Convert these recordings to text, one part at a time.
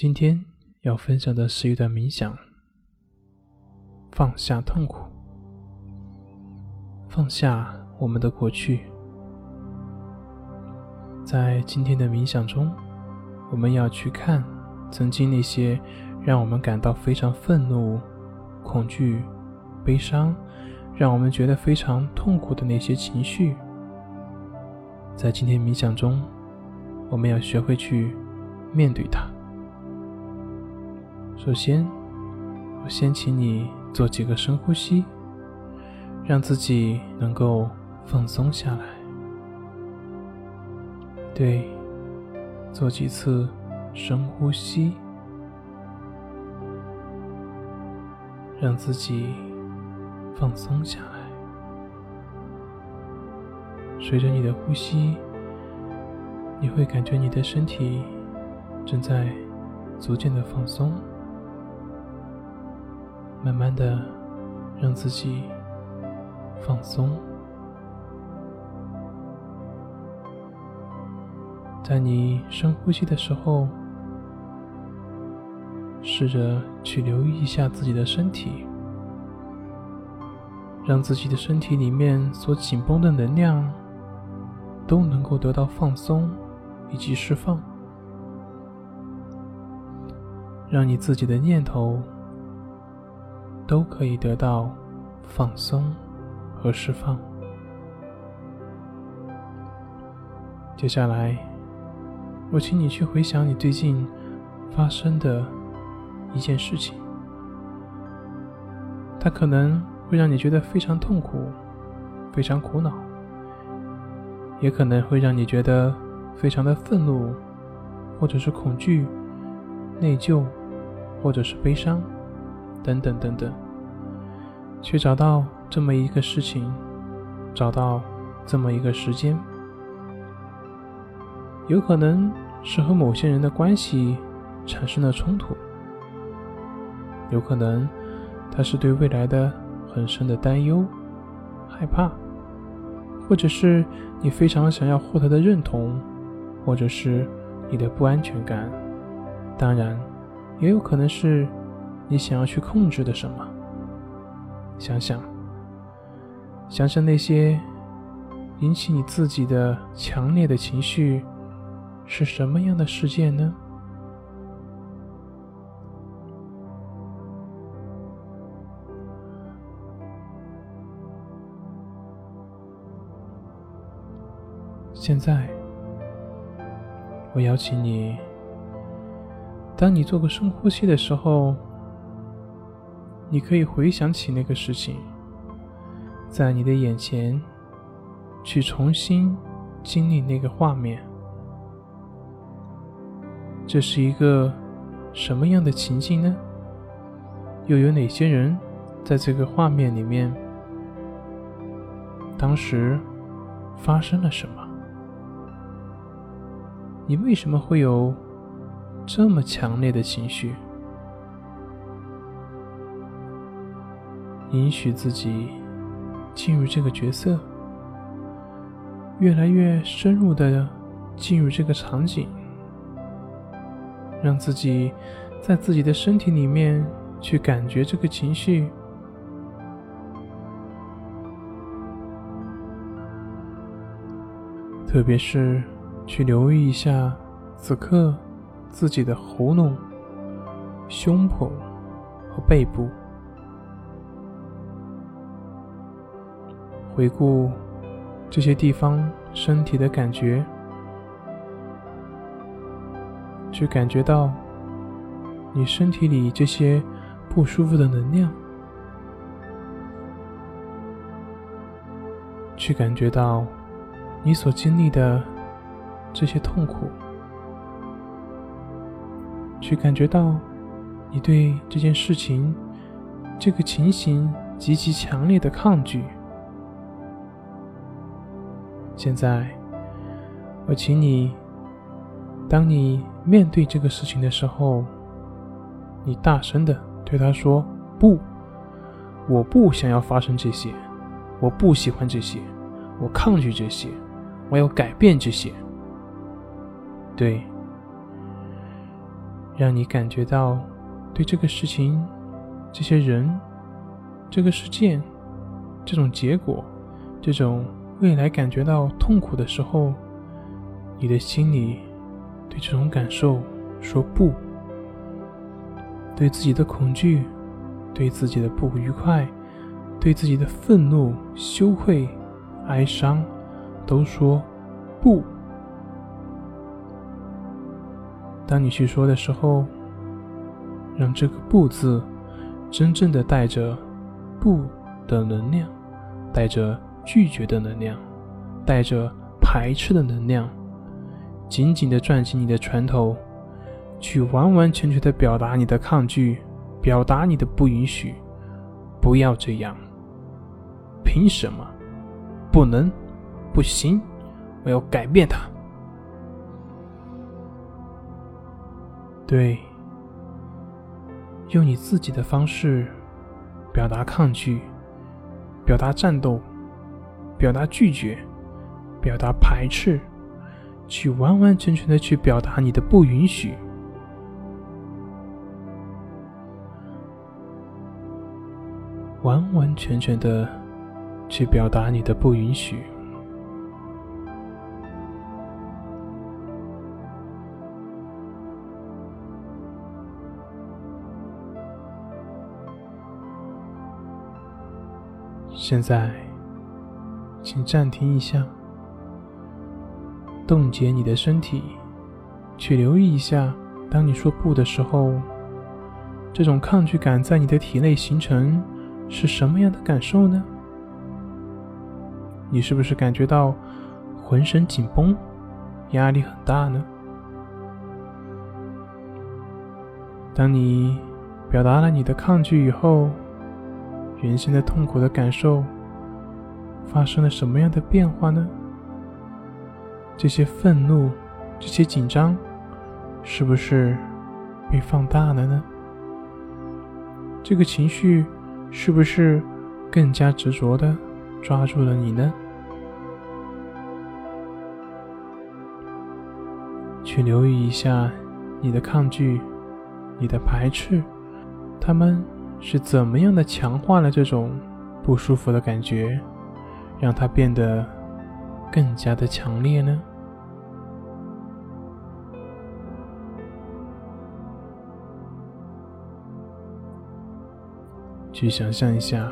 今天要分享的是一段冥想，放下痛苦，放下我们的过去。在今天的冥想中，我们要去看曾经那些让我们感到非常愤怒、恐惧、悲伤，让我们觉得非常痛苦的那些情绪。在今天冥想中，我们要学会去面对它。首先，我先请你做几个深呼吸，让自己能够放松下来。对，做几次深呼吸，让自己放松下来。随着你的呼吸，你会感觉你的身体正在逐渐的放松。慢慢的，让自己放松。在你深呼吸的时候，试着去留意一下自己的身体，让自己的身体里面所紧绷的能量都能够得到放松以及释放，让你自己的念头。都可以得到放松和释放。接下来，我请你去回想你最近发生的一件事情，它可能会让你觉得非常痛苦、非常苦恼，也可能会让你觉得非常的愤怒，或者是恐惧、内疚，或者是悲伤。等等等等，去找到这么一个事情，找到这么一个时间，有可能是和某些人的关系产生了冲突，有可能他是对未来的很深的担忧、害怕，或者是你非常想要获得的认同，或者是你的不安全感，当然，也有可能是。你想要去控制的什么？想想，想想那些引起你自己的强烈的情绪是什么样的事件呢？现在，我邀请你，当你做个深呼吸的时候。你可以回想起那个事情，在你的眼前，去重新经历那个画面。这是一个什么样的情境呢？又有哪些人在这个画面里面？当时发生了什么？你为什么会有这么强烈的情绪？允许自己进入这个角色，越来越深入的进入这个场景，让自己在自己的身体里面去感觉这个情绪，特别是去留意一下此刻自己的喉咙、胸脯和背部。回顾这些地方身体的感觉，去感觉到你身体里这些不舒服的能量，去感觉到你所经历的这些痛苦，去感觉到你对这件事情、这个情形极其强烈的抗拒。现在，我请你，当你面对这个事情的时候，你大声的对他说：“不，我不想要发生这些，我不喜欢这些，我抗拒这些，我要改变这些。”对，让你感觉到对这个事情、这些人、这个事件、这种结果、这种未来感觉到痛苦的时候，你的心里对这种感受说不，对自己的恐惧、对自己的不愉快、对自己的愤怒、羞愧、哀伤，都说不。当你去说的时候，让这个“不”字真正的带着“不”的能量，带着拒绝的能量，带着排斥的能量，紧紧的攥紧你的拳头，去完完全全的表达你的抗拒，表达你的不允许，不要这样，凭什么？不能，不行，我要改变它。对，用你自己的方式表达抗拒，表达战斗，表达拒绝，表达排斥，去完完全全的去表达你的不允许，完完全全的去表达你的不允许。现在，请暂停一下，冻结你的身体，去留意一下，当你说不的时候，这种抗拒感在你的体内形成是什么样的感受呢？你是不是感觉到浑身紧绷，压力很大呢？当你表达了你的抗拒以后，原先的痛苦的感受发生了什么样的变化呢？这些愤怒、这些紧张，是不是被放大了呢？这个情绪是不是更加执着的抓住了你呢？去留意一下你的抗拒、你的排斥，他们。是怎么样的强化了这种不舒服的感觉，让它变得更加的强烈呢？去想象一下，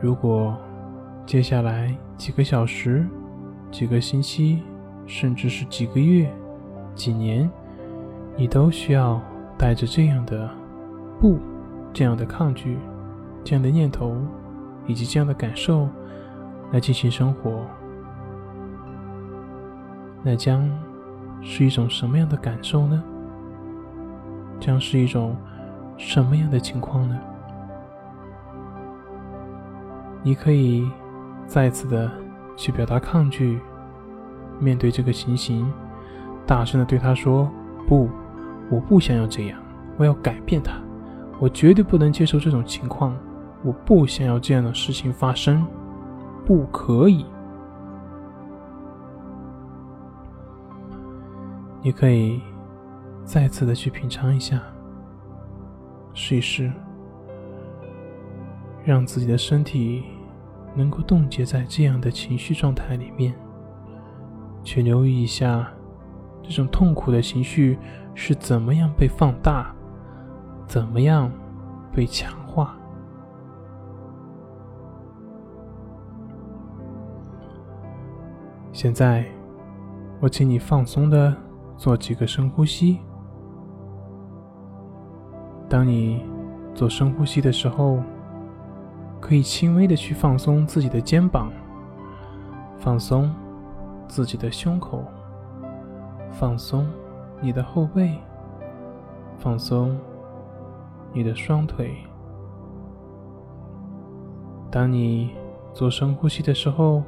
如果接下来几个小时、几个星期，甚至是几个月、几年，你都需要带着这样的。不，这样的抗拒，这样的念头，以及这样的感受，来进行生活，那将是一种什么样的感受呢？将是一种什么样的情况呢？你可以再次的去表达抗拒，面对这个情形，大声的对他说：“不，我不想要这样，我要改变它。”我绝对不能接受这种情况，我不想要这样的事情发生，不可以。你可以再次的去品尝一下，试一试，让自己的身体能够冻结在这样的情绪状态里面，去留意一下这种痛苦的情绪是怎么样被放大。怎么样被强现在，我请你放松的做几个深呼吸。当你做深呼吸的时候，可以轻微的去放松自己的肩膀，放松自己的胸口，放松你的后背，放松。你的双腿。当你做深呼吸的时候，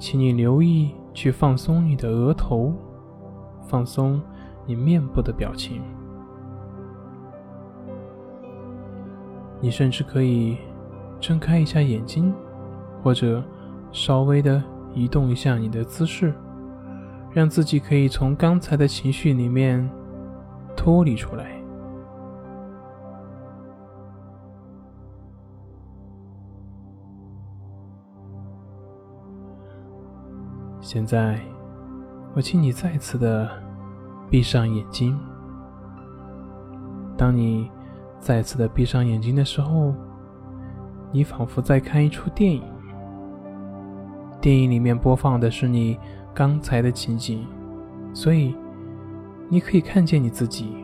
请你留意去放松你的额头，放松你面部的表情。你甚至可以睁开一下眼睛，或者稍微的移动一下你的姿势，让自己可以从刚才的情绪里面脱离出来。现在，我请你再次的闭上眼睛。当你再次的闭上眼睛的时候，你仿佛在看一出电影。电影里面播放的是你刚才的情景，所以你可以看见你自己，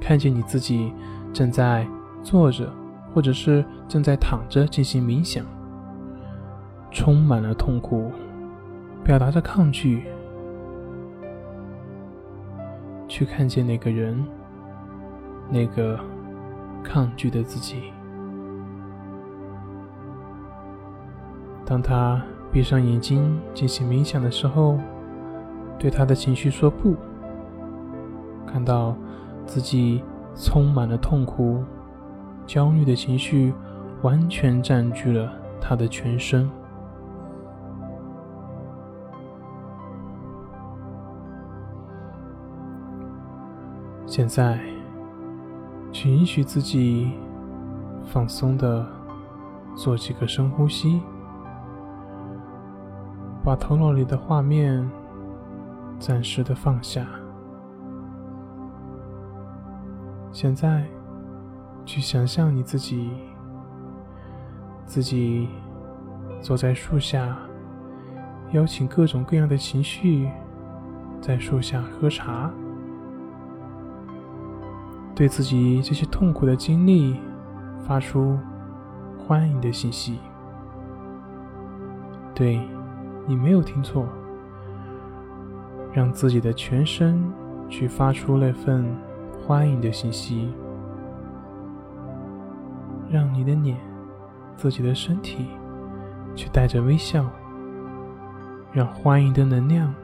看见你自己正在坐着，或者是正在躺着进行冥想，充满了痛苦。表达着抗拒，去看见那个人，那个抗拒的自己。当他闭上眼睛进行冥想的时候，对他的情绪说不。看到自己充满了痛苦、焦虑的情绪，完全占据了他的全身。现在，请允许自己放松的做几个深呼吸，把头脑里的画面暂时的放下。现在，去想象你自己，自己坐在树下，邀请各种各样的情绪在树下喝茶。对自己这些痛苦的经历发出欢迎的信息。对，你没有听错，让自己的全身去发出那份欢迎的信息，让你的脸、自己的身体去带着微笑，让欢迎的能量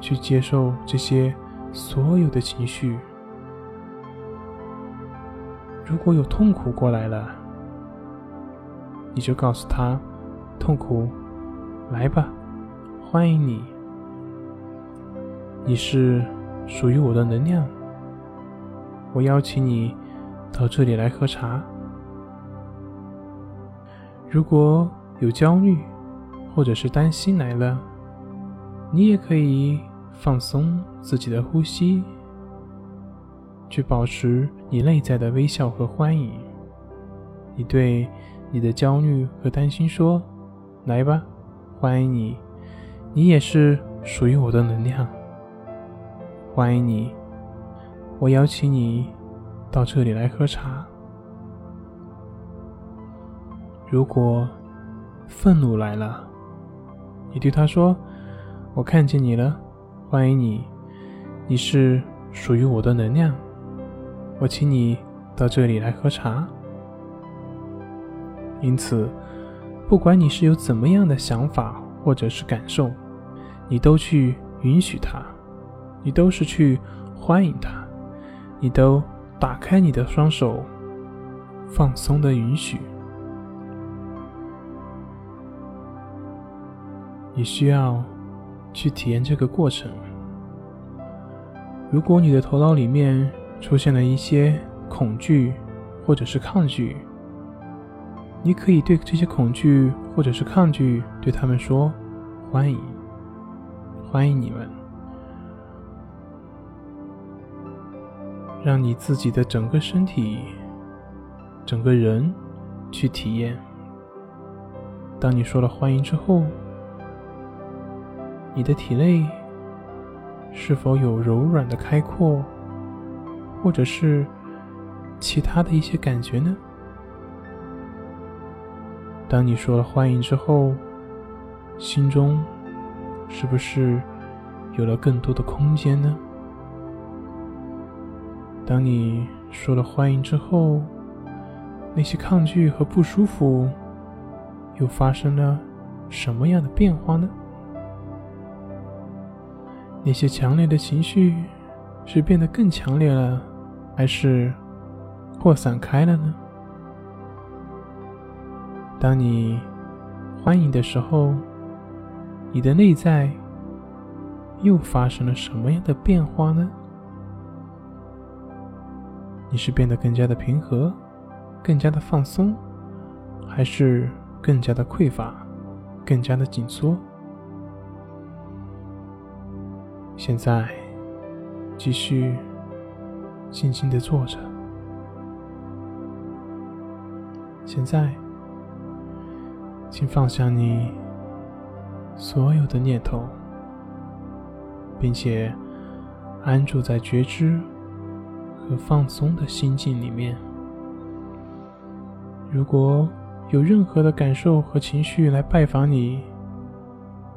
去接受这些所有的情绪。如果有痛苦过来了，你就告诉他：“痛苦，来吧，欢迎你。你是属于我的能量。我邀请你到这里来喝茶。如果有焦虑或者是担心来了，你也可以放松自己的呼吸。”去保持你内在的微笑和欢迎。你对你的焦虑和担心说：“来吧，欢迎你，你也是属于我的能量。欢迎你，我邀请你到这里来喝茶。如果愤怒来了，你对他说：‘我看见你了，欢迎你，你是属于我的能量。’”我请你到这里来喝茶。因此，不管你是有怎么样的想法或者是感受，你都去允许它，你都是去欢迎它，你都打开你的双手，放松的允许。你需要去体验这个过程。如果你的头脑里面，出现了一些恐惧，或者是抗拒，你可以对这些恐惧或者是抗拒对他们说：“欢迎，欢迎你们，让你自己的整个身体、整个人去体验。当你说了欢迎之后，你的体内是否有柔软的开阔？”或者是其他的一些感觉呢？当你说了欢迎之后，心中是不是有了更多的空间呢？当你说了欢迎之后，那些抗拒和不舒服又发生了什么样的变化呢？那些强烈的情绪是变得更强烈了？还是扩散开了呢？当你欢迎的时候，你的内在又发生了什么样的变化呢？你是变得更加的平和，更加的放松，还是更加的匮乏，更加的紧缩？现在，继续静静的坐着。现在，请放下你所有的念头，并且安住在觉知。和放松的心境里面，如果有任何的感受和情绪来拜访你，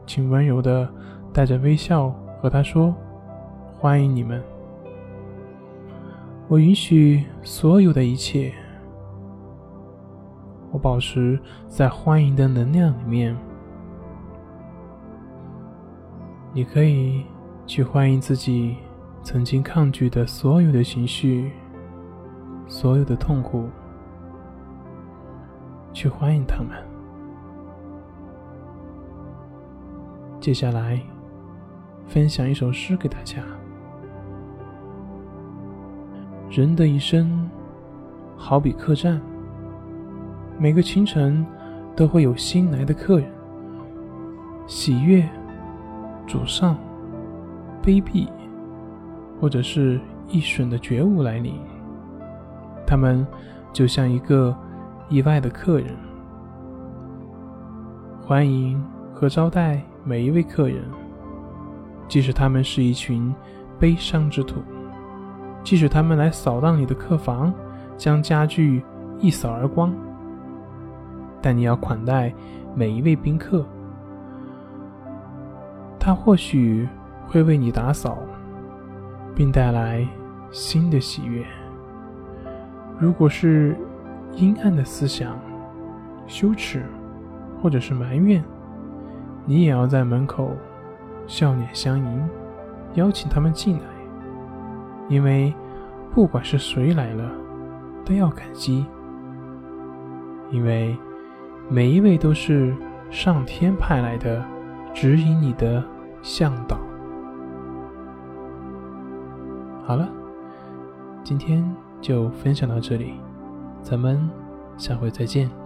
请温柔的带着微笑和他说：“欢迎你们，我允许所有的一切，我保持在欢迎的能量里面。你可以去欢迎自己。”曾经抗拒的所有的情绪，所有的痛苦，去欢迎他们。接下来，分享一首诗给大家。人的一生，好比客栈，每个清晨都会有新来的客人，喜悦、沮丧、卑鄙。或者是一瞬的觉悟来临，他们就像一个意外的客人，欢迎和招待每一位客人，即使他们是一群悲伤之徒，即使他们来扫荡你的客房，将家具一扫而光，但你要款待每一位宾客，他或许会为你打扫。并带来新的喜悦。如果是阴暗的思想、羞耻，或者是埋怨，你也要在门口笑脸相迎，邀请他们进来。因为不管是谁来了，都要感激，因为每一位都是上天派来的指引你的向导。好了，今天就分享到这里，咱们下回再见。